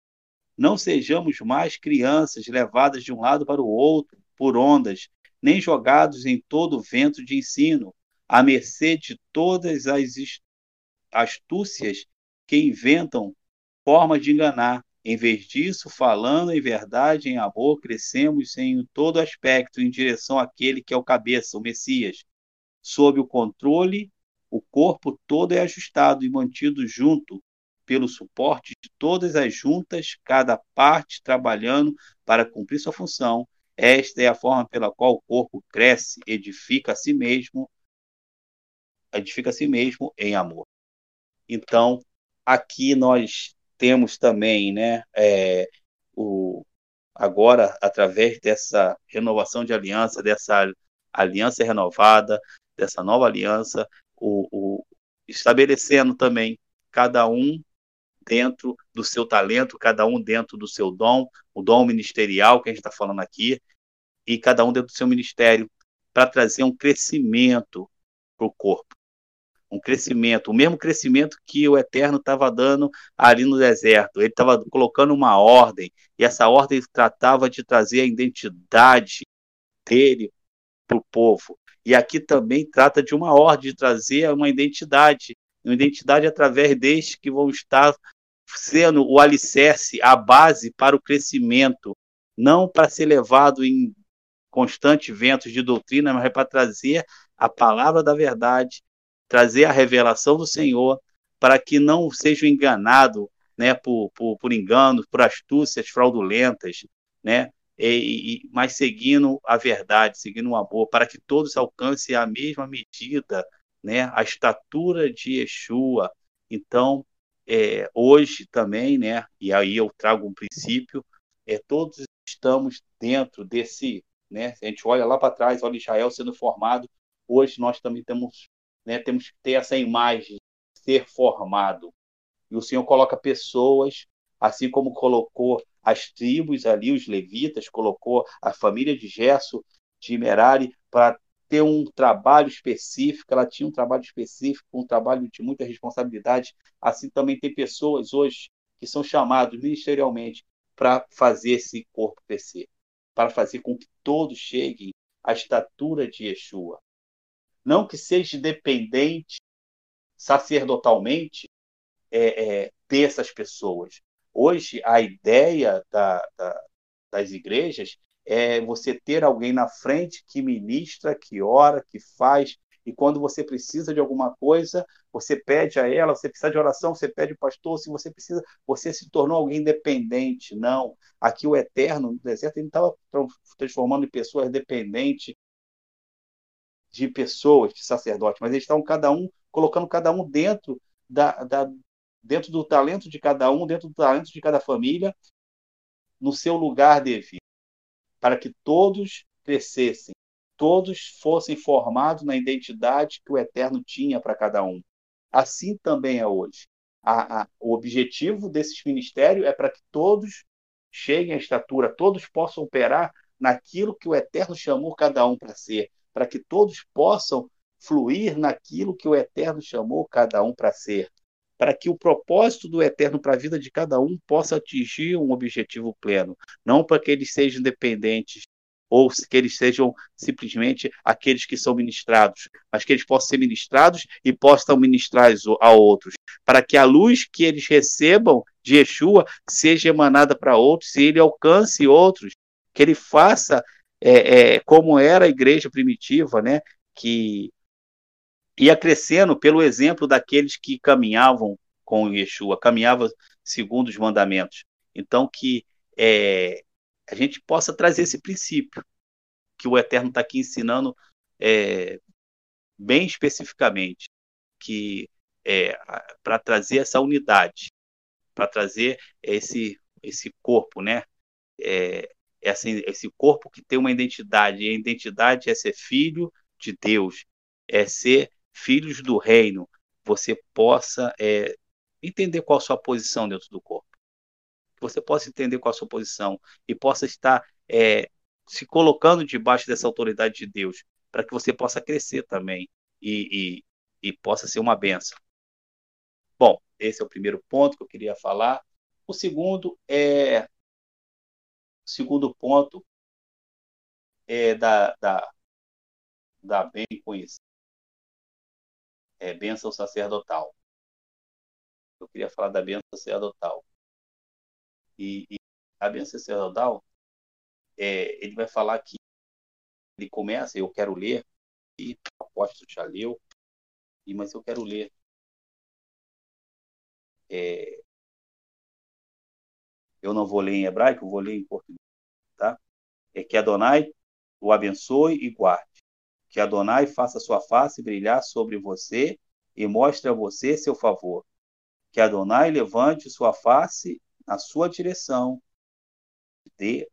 Não sejamos mais crianças levadas de um lado para o outro por ondas, nem jogados em todo vento de ensino, à mercê de todas as astúcias que inventam forma de enganar. Em vez disso, falando em verdade, em amor, crescemos em todo aspecto em direção àquele que é o cabeça, o Messias. Sob o controle, o corpo todo é ajustado e mantido junto pelo suporte de todas as juntas, cada parte trabalhando para cumprir sua função. Esta é a forma pela qual o corpo cresce, edifica a si mesmo, edifica a si mesmo em amor. Então, aqui nós temos também, né, é, o, agora, através dessa renovação de aliança, dessa aliança renovada, dessa nova aliança, o, o, estabelecendo também cada um dentro do seu talento, cada um dentro do seu dom, o dom ministerial que a gente está falando aqui, e cada um dentro do seu ministério, para trazer um crescimento para o corpo um crescimento, o mesmo crescimento que o Eterno estava dando ali no deserto. Ele estava colocando uma ordem, e essa ordem tratava de trazer a identidade dele para o povo. E aqui também trata de uma ordem de trazer uma identidade, uma identidade através destes que vão estar sendo o alicerce, a base para o crescimento, não para ser levado em constantes ventos de doutrina, mas para trazer a palavra da verdade trazer a revelação do Senhor para que não sejam enganados né, por, por, por enganos, por astúcias fraudulentas, né, e, e, mas seguindo a verdade, seguindo o amor, para que todos alcancem a mesma medida, né, a estatura de Yeshua. Então, é, hoje também, né, e aí eu trago um princípio, é, todos estamos dentro desse, né, a gente olha lá para trás, olha Israel sendo formado, hoje nós também temos né? Temos que ter essa imagem, ser formado. E o Senhor coloca pessoas, assim como colocou as tribos ali, os levitas, colocou a família de Gesso, de Merari, para ter um trabalho específico, ela tinha um trabalho específico, um trabalho de muita responsabilidade. Assim também tem pessoas hoje que são chamados ministerialmente para fazer esse corpo crescer, para fazer com que todos cheguem à estatura de Yeshua não que seja dependente sacerdotalmente é, é, dessas pessoas. Hoje, a ideia da, da, das igrejas é você ter alguém na frente que ministra, que ora, que faz, e quando você precisa de alguma coisa, você pede a ela, você precisa de oração, você pede o pastor, se você precisa, você se tornou alguém dependente. Não. Aqui o Eterno, no deserto, ele estava transformando em pessoas dependentes de pessoas, de sacerdotes, mas eles estavam cada um colocando cada um dentro da, da, dentro do talento de cada um, dentro do talento de cada família, no seu lugar devido, para que todos crescessem, todos fossem formados na identidade que o Eterno tinha para cada um. Assim também é hoje. A, a, o objetivo desses ministérios é para que todos cheguem à estatura, todos possam operar naquilo que o Eterno chamou cada um para ser para que todos possam fluir naquilo que o Eterno chamou cada um para ser, para que o propósito do Eterno para a vida de cada um possa atingir um objetivo pleno, não para que eles sejam dependentes ou que eles sejam simplesmente aqueles que são ministrados, mas que eles possam ser ministrados e possam ministrar a outros, para que a luz que eles recebam de Yeshua seja emanada para outros, e ele alcance outros, que ele faça é, é, como era a igreja primitiva, né, que ia crescendo pelo exemplo daqueles que caminhavam com Yeshua, caminhavam segundo os mandamentos. Então, que é, a gente possa trazer esse princípio que o Eterno está aqui ensinando é, bem especificamente, que é, para trazer essa unidade, para trazer esse, esse corpo, né? É, esse corpo que tem uma identidade, e a identidade é ser filho de Deus, é ser filhos do reino, você possa é, entender qual a sua posição dentro do corpo. você possa entender qual a sua posição e possa estar é, se colocando debaixo dessa autoridade de Deus, para que você possa crescer também e, e, e possa ser uma benção. Bom, esse é o primeiro ponto que eu queria falar. O segundo é o segundo ponto é da, da, da bem conhecida é, bênção sacerdotal. Eu queria falar da bênção sacerdotal. E, e a bênção sacerdotal, é, ele vai falar que ele começa, eu quero ler, e o apóstolo já leu, e, mas eu quero ler. É, eu não vou ler em hebraico, vou ler em português, tá? É que Adonai o abençoe e guarde. Que Adonai faça sua face brilhar sobre você e mostre a você seu favor. Que Adonai levante sua face na sua direção dê,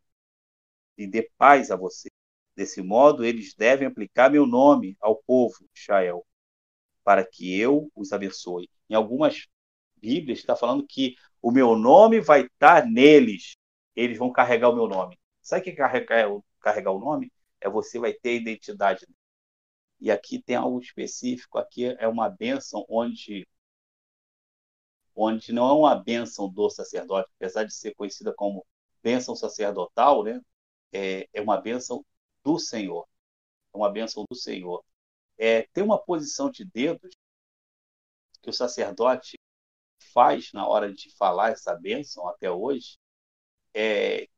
e dê paz a você. Desse modo, eles devem aplicar meu nome ao povo de Israel, para que eu os abençoe. Em algumas Bíblias está falando que o meu nome vai estar neles. Eles vão carregar o meu nome. Sabe o que é carregar, carregar o nome? É você vai ter identidade. E aqui tem algo específico. Aqui é uma bênção onde onde não é uma bênção do sacerdote, apesar de ser conhecida como bênção sacerdotal, né? É, é uma bênção do Senhor. É uma bênção do Senhor. É, tem uma posição de dedos que o sacerdote faz na hora de falar essa bênção até hoje. É,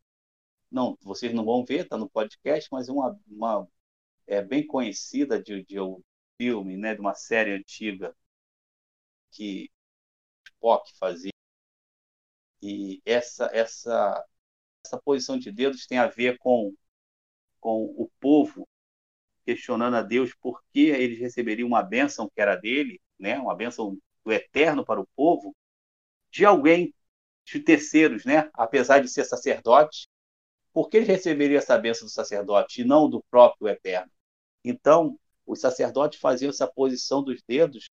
não, vocês não vão ver, está no podcast, mas é uma, uma é bem conhecida de, de um filme, né, de uma série antiga que Spock fazia. E essa essa essa posição de dedos tem a ver com com o povo questionando a Deus por que eles receberiam uma bênção que era dele, né, uma bênção do eterno para o povo, de alguém de terceiros, né, apesar de ser sacerdote, por que eles receberiam essa bênção do sacerdote e não do próprio eterno? Então, os sacerdotes faziam essa posição dos dedos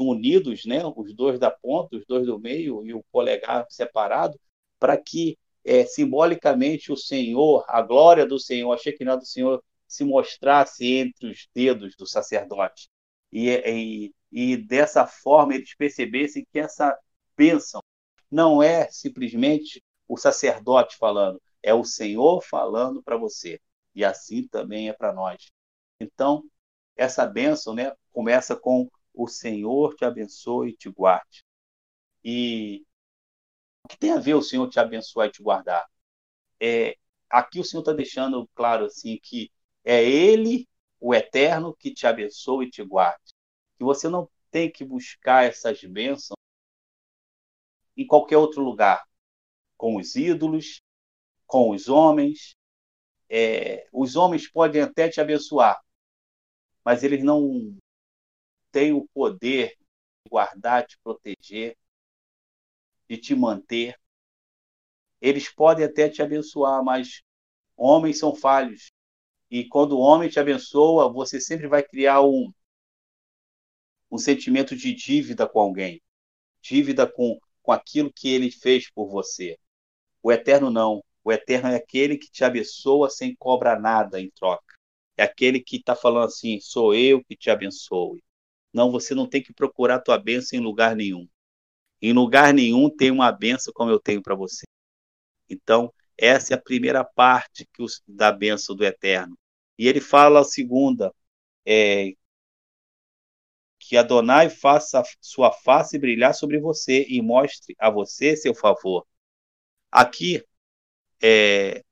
unidos, né, os dois da ponta, os dois do meio e o polegar separado, para que é, simbolicamente o Senhor, a glória do Senhor, a Shekinah do Senhor se mostrasse entre os dedos do sacerdote. E, e, e dessa forma eles percebessem que essa bênção não é simplesmente o sacerdote falando, é o Senhor falando para você. E assim também é para nós. Então, essa bênção né, começa com o Senhor te abençoe e te guarde. E o que tem a ver o Senhor te abençoar e te guardar? É, aqui o Senhor está deixando claro assim que é Ele, o Eterno, que te abençoa e te guarde. Que você não tem que buscar essas bênçãos em qualquer outro lugar, com os ídolos, com os homens. É, os homens podem até te abençoar, mas eles não têm o poder de guardar, te proteger, de te manter. Eles podem até te abençoar, mas homens são falhos. E quando o homem te abençoa, você sempre vai criar um, um sentimento de dívida com alguém, dívida com, com aquilo que ele fez por você. O eterno não. O eterno é aquele que te abençoa sem cobrar nada em troca é aquele que está falando assim: sou eu que te abençoe. Não, você não tem que procurar a tua bênção em lugar nenhum. Em lugar nenhum tem uma bênção como eu tenho para você. Então, essa é a primeira parte que os, da bênção do Eterno. E ele fala a segunda, é, que Adonai faça sua face brilhar sobre você e mostre a você seu favor. Aqui, é,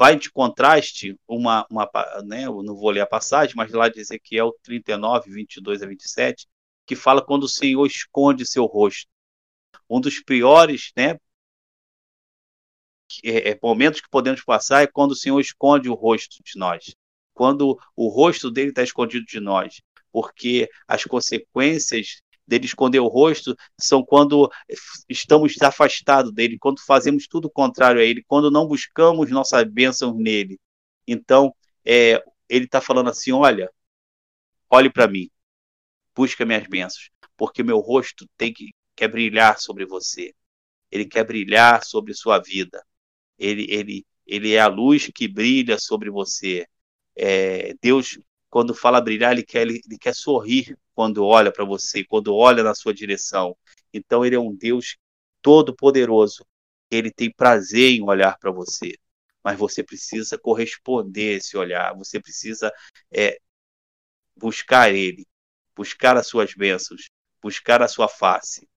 vai de contraste uma, uma né, eu não vou ler a passagem, mas lá de Ezequiel 39, 22 a 27, que fala quando o Senhor esconde seu rosto. Um dos piores né, é, é, momentos que podemos passar é quando o Senhor esconde o rosto de nós. Quando o rosto dele está escondido de nós. Porque as consequências dele esconder o rosto são quando estamos afastados dele, quando fazemos tudo contrário a ele, quando não buscamos nossa bênção nele. Então, é, ele está falando assim: olha, olhe para mim, busca minhas bênçãos, porque meu rosto tem que quer brilhar sobre você. ele quer brilhar sobre sua vida. Ele, ele, ele é a luz que brilha sobre você. É, Deus, quando fala brilhar, ele quer, ele, ele quer sorrir quando olha para você, quando olha na sua direção. Então, ele é um Deus todo-poderoso. Ele tem prazer em olhar para você. Mas você precisa corresponder a esse olhar. Você precisa é, buscar ele, buscar as suas bênçãos, buscar a sua face.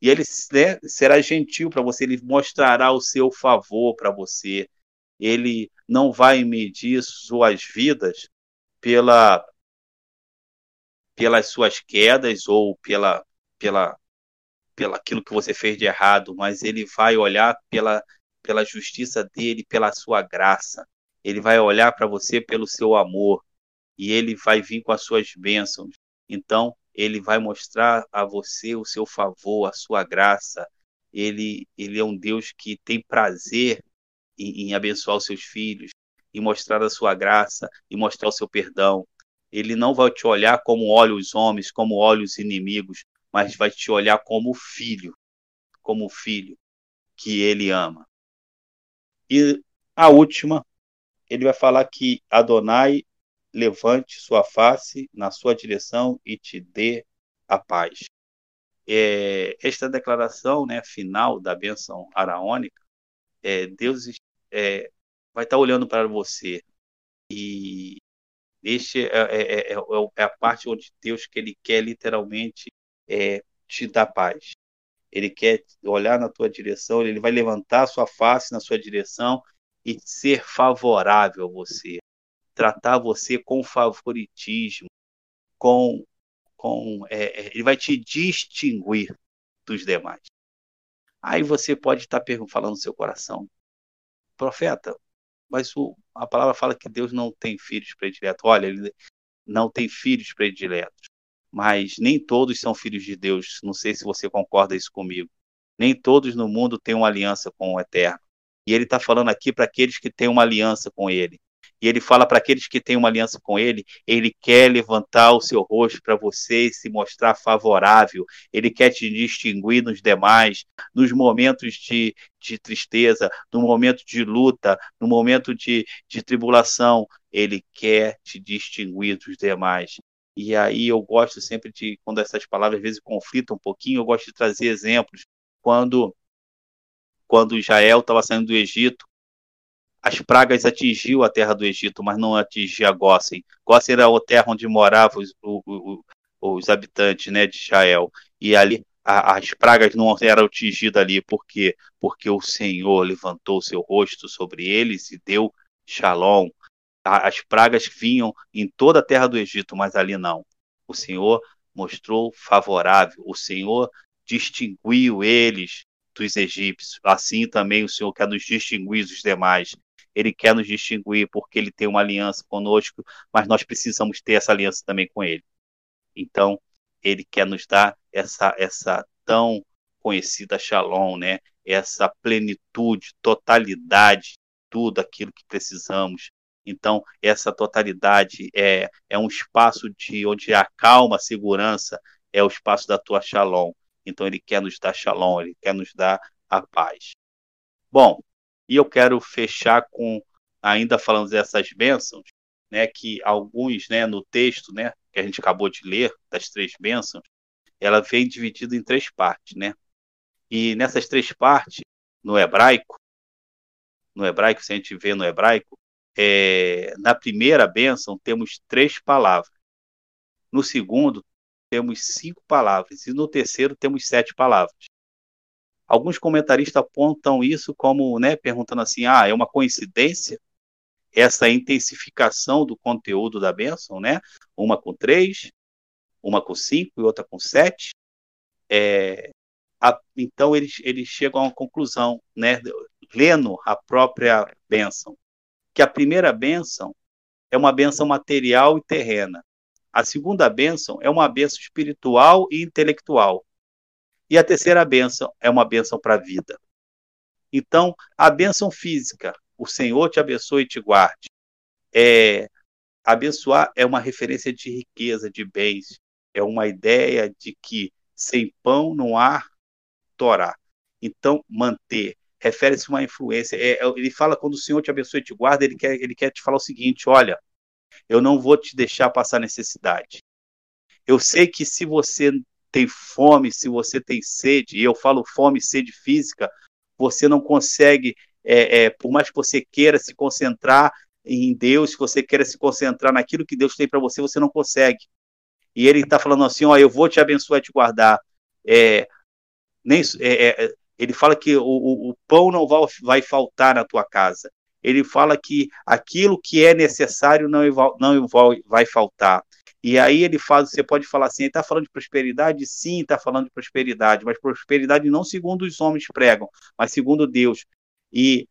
E ele né, será gentil para você, ele mostrará o seu favor para você. Ele não vai medir suas vidas pela pelas suas quedas ou pela pela pela aquilo que você fez de errado, mas ele vai olhar pela pela justiça dele, pela sua graça. Ele vai olhar para você pelo seu amor e ele vai vir com as suas bênçãos. Então, ele vai mostrar a você o seu favor, a sua graça. Ele, ele é um Deus que tem prazer em, em abençoar os seus filhos, em mostrar a sua graça, e mostrar o seu perdão. Ele não vai te olhar como olha os homens, como olha os inimigos, mas vai te olhar como filho, como filho que ele ama. E a última, ele vai falar que Adonai levante sua face na sua direção e te dê a paz. É, esta declaração né, final da bênção araônica, é, Deus é, vai estar olhando para você e este é, é, é, é, a parte onde Deus que ele quer literalmente te dar paz. Ele quer olhar na tua direção, ele vai levantar a sua face na sua direção e ser favorável a você tratar você com favoritismo, com, com é, é, ele vai te distinguir dos demais. Aí você pode estar falando no seu coração, profeta, mas o, a palavra fala que Deus não tem filhos prediletos. Olha, ele não tem filhos prediletos, mas nem todos são filhos de Deus. Não sei se você concorda isso comigo. Nem todos no mundo têm uma aliança com o Eterno. E ele está falando aqui para aqueles que têm uma aliança com ele. E ele fala para aqueles que têm uma aliança com ele, ele quer levantar o seu rosto para você e se mostrar favorável. Ele quer te distinguir nos demais, nos momentos de, de tristeza, no momento de luta, no momento de, de tribulação. Ele quer te distinguir dos demais. E aí eu gosto sempre de, quando essas palavras às vezes conflitam um pouquinho, eu gosto de trazer exemplos. Quando, quando Israel estava saindo do Egito, as pragas atingiu a terra do Egito, mas não atingia Gósen. Gósen era a terra onde moravam os, os, habitantes né, de Israel. E ali a, as pragas não eram atingidas ali. Por quê? Porque o Senhor levantou seu rosto sobre eles e deu shalom. As pragas vinham em toda a terra do Egito, mas ali não. O Senhor mostrou favorável. O Senhor distinguiu eles dos egípcios. Assim também o Senhor quer nos distinguir dos demais ele quer nos distinguir porque ele tem uma aliança conosco, mas nós precisamos ter essa aliança também com ele. Então, ele quer nos dar essa essa tão conhecida Shalom, né? Essa plenitude, totalidade, tudo aquilo que precisamos. Então, essa totalidade é, é um espaço de onde a calma, a segurança é o espaço da tua Shalom. Então, ele quer nos dar Shalom, ele quer nos dar a paz. Bom, e eu quero fechar com, ainda falando dessas bênçãos, né, que alguns, né, no texto, né, que a gente acabou de ler, das três bênçãos, ela vem dividida em três partes, né? E nessas três partes, no hebraico, no hebraico, se a gente vê no hebraico, é, na primeira bênção temos três palavras. No segundo, temos cinco palavras. E no terceiro, temos sete palavras. Alguns comentaristas apontam isso como, né, perguntando assim, ah, é uma coincidência essa intensificação do conteúdo da bênção, né? Uma com três, uma com cinco e outra com sete. É, a, então eles, eles chegam a uma conclusão, né? Lendo a própria bênção, que a primeira bênção é uma bênção material e terrena. A segunda bênção é uma bênção espiritual e intelectual. E a terceira bênção é uma bênção para a vida. Então, a bênção física, o Senhor te abençoe e te guarde. É, abençoar é uma referência de riqueza, de bens. É uma ideia de que sem pão não há Torá. Então, manter refere-se a uma influência. É, é, ele fala quando o Senhor te abençoa e te guarda, ele quer, ele quer te falar o seguinte: olha, eu não vou te deixar passar necessidade. Eu sei que se você tem fome, se você tem sede, e eu falo fome sede física, você não consegue, é, é, por mais que você queira se concentrar em Deus, se você queira se concentrar naquilo que Deus tem para você, você não consegue. E ele está falando assim: ó, eu vou te abençoar e te guardar. É, nem, é, é, ele fala que o, o, o pão não vai, vai faltar na tua casa. Ele fala que aquilo que é necessário não, não vai faltar. E aí ele faz, você pode falar assim, ele está falando de prosperidade? Sim, está falando de prosperidade, mas prosperidade não segundo os homens pregam, mas segundo Deus. E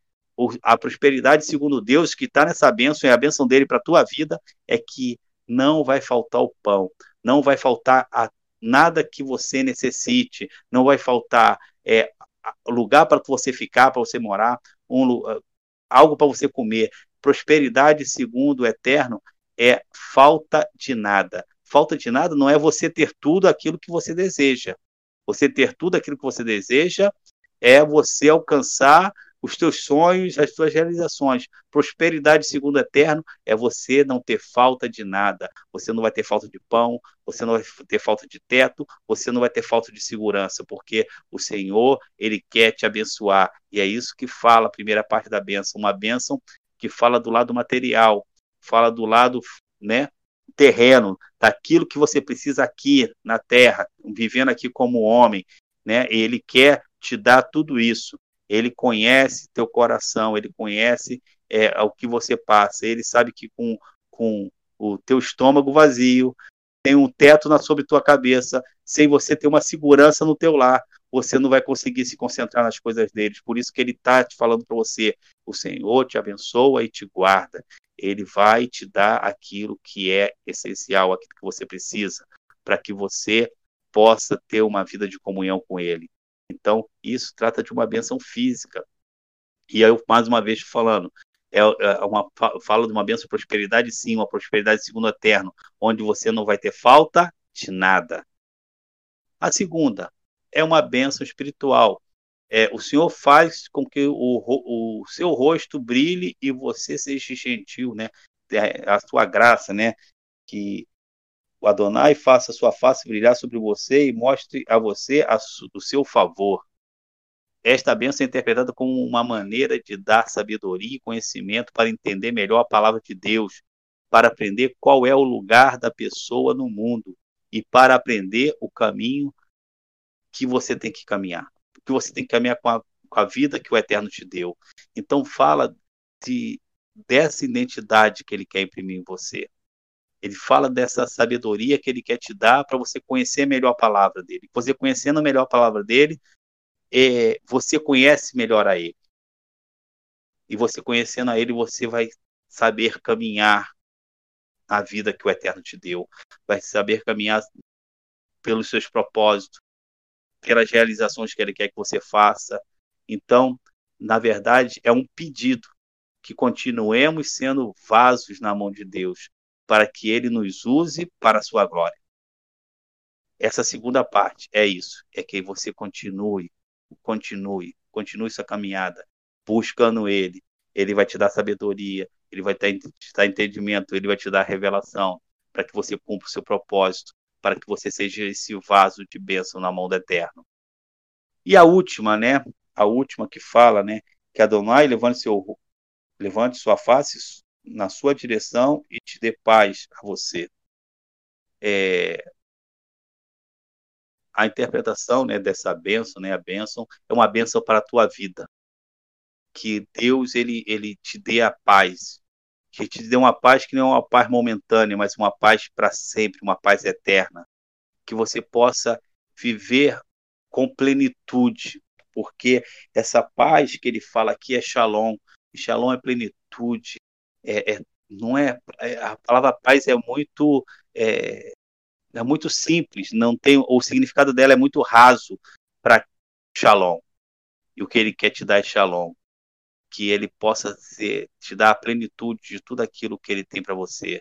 a prosperidade segundo Deus, que está nessa bênção, e a bênção dele para a tua vida, é que não vai faltar o pão, não vai faltar a, nada que você necessite, não vai faltar é, lugar para você ficar, para você morar, um, algo para você comer. Prosperidade segundo o eterno é falta de nada. Falta de nada não é você ter tudo aquilo que você deseja. Você ter tudo aquilo que você deseja é você alcançar os teus sonhos, as tuas realizações. Prosperidade segundo eterno é você não ter falta de nada. Você não vai ter falta de pão, você não vai ter falta de teto, você não vai ter falta de segurança, porque o Senhor, ele quer te abençoar. E é isso que fala a primeira parte da bênção, uma bênção que fala do lado material, fala do lado, né, terreno, daquilo que você precisa aqui na terra, vivendo aqui como homem, né? Ele quer te dar tudo isso. Ele conhece teu coração, ele conhece é, o que você passa. Ele sabe que com, com o teu estômago vazio, tem um teto na sobre tua cabeça, sem você ter uma segurança no teu lar, você não vai conseguir se concentrar nas coisas deles. Por isso que ele está te falando para você: o Senhor te abençoa e te guarda. Ele vai te dar aquilo que é essencial, aquilo que você precisa, para que você possa ter uma vida de comunhão com Ele. Então, isso trata de uma benção física. E eu, mais uma vez, falando, é, é uma fala de uma benção de prosperidade, sim, uma prosperidade segundo eterno, onde você não vai ter falta de nada. A segunda é uma benção espiritual. É, o Senhor faz com que o, o seu rosto brilhe e você seja gentil, né? É, a sua graça, né? Que o Adonai faça sua face brilhar sobre você e mostre a você a, o seu favor. Esta bênção é interpretada como uma maneira de dar sabedoria e conhecimento para entender melhor a palavra de Deus, para aprender qual é o lugar da pessoa no mundo e para aprender o caminho que você tem que caminhar, que você tem que caminhar com a, com a vida que o Eterno te deu. Então fala de, dessa identidade que ele quer imprimir em você. Ele fala dessa sabedoria que ele quer te dar para você conhecer melhor a palavra dele. Você conhecendo melhor a palavra dele, é, você conhece melhor a ele. E você conhecendo a ele, você vai saber caminhar a vida que o Eterno te deu. Vai saber caminhar pelos seus propósitos, pelas realizações que ele quer que você faça. Então, na verdade, é um pedido que continuemos sendo vasos na mão de Deus, para que ele nos use para a sua glória. Essa segunda parte é isso, é que você continue, continue, continue sua caminhada, buscando ele. Ele vai te dar sabedoria, ele vai te dar entendimento, ele vai te dar revelação, para que você cumpra o seu propósito, para que você seja esse vaso de bênção na mão do Eterno. E a última, né? A última que fala, né? Que Adonai levante, seu, levante sua face na sua direção e te dê paz a você. É, a interpretação né, dessa bênção, né, a bênção, é uma bênção para a tua vida. Que Deus ele, ele te dê a paz. Que te dê uma paz que não é uma paz momentânea, mas uma paz para sempre, uma paz eterna. Que você possa viver com plenitude, porque essa paz que ele fala aqui é shalom. E shalom é plenitude, é, é, não é, é, a palavra paz é muito é, é muito simples, não tem o significado dela é muito raso para Shalom. E o que ele quer te dar é Shalom, que ele possa ser, te dar a plenitude de tudo aquilo que ele tem para você,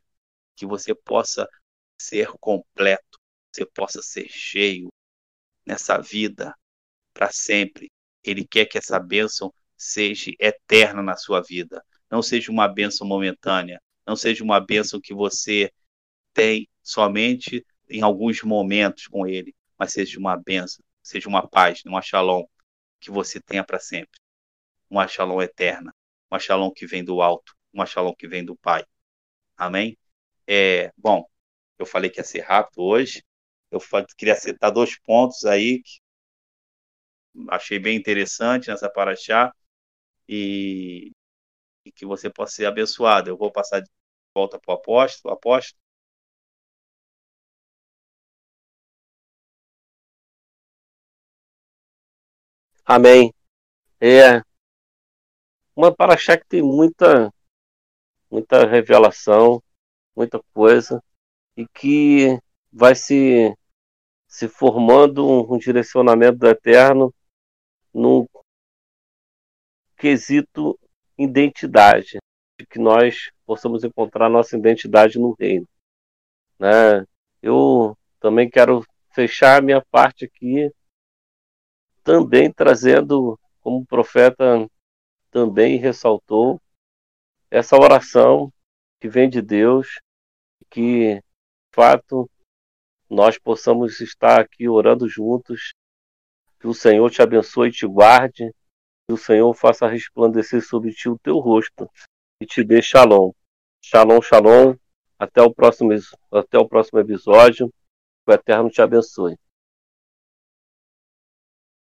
que você possa ser completo, você possa ser cheio nessa vida para sempre. Ele quer que essa bênção seja eterna na sua vida, não seja uma bênção momentânea, não seja uma bênção que você tem somente em alguns momentos com Ele, mas seja uma bênção, seja uma paz, uma shalom que você tenha para sempre, uma shalom eterna, uma shalom que vem do alto, uma shalom que vem do Pai. Amém? É, bom, eu falei que ia ser rápido hoje. Eu queria citar dois pontos aí que achei bem interessante nessa paraxá e, e que você possa ser abençoado. Eu vou passar de volta para o apóstolo. Apóstolo. Amém. É uma paraxá que tem muita muita revelação, muita coisa e que vai se se formando um, um direcionamento do eterno num quesito identidade, de que nós possamos encontrar nossa identidade no reino. Né? Eu também quero fechar a minha parte aqui, também trazendo, como profeta também ressaltou, essa oração que vem de Deus, que, de fato, nós possamos estar aqui orando juntos, que o Senhor te abençoe e te guarde, que o Senhor faça resplandecer sobre ti o teu rosto e te dê shalom. Shalom, shalom. Até o próximo, até o próximo episódio. Que o Eterno te abençoe.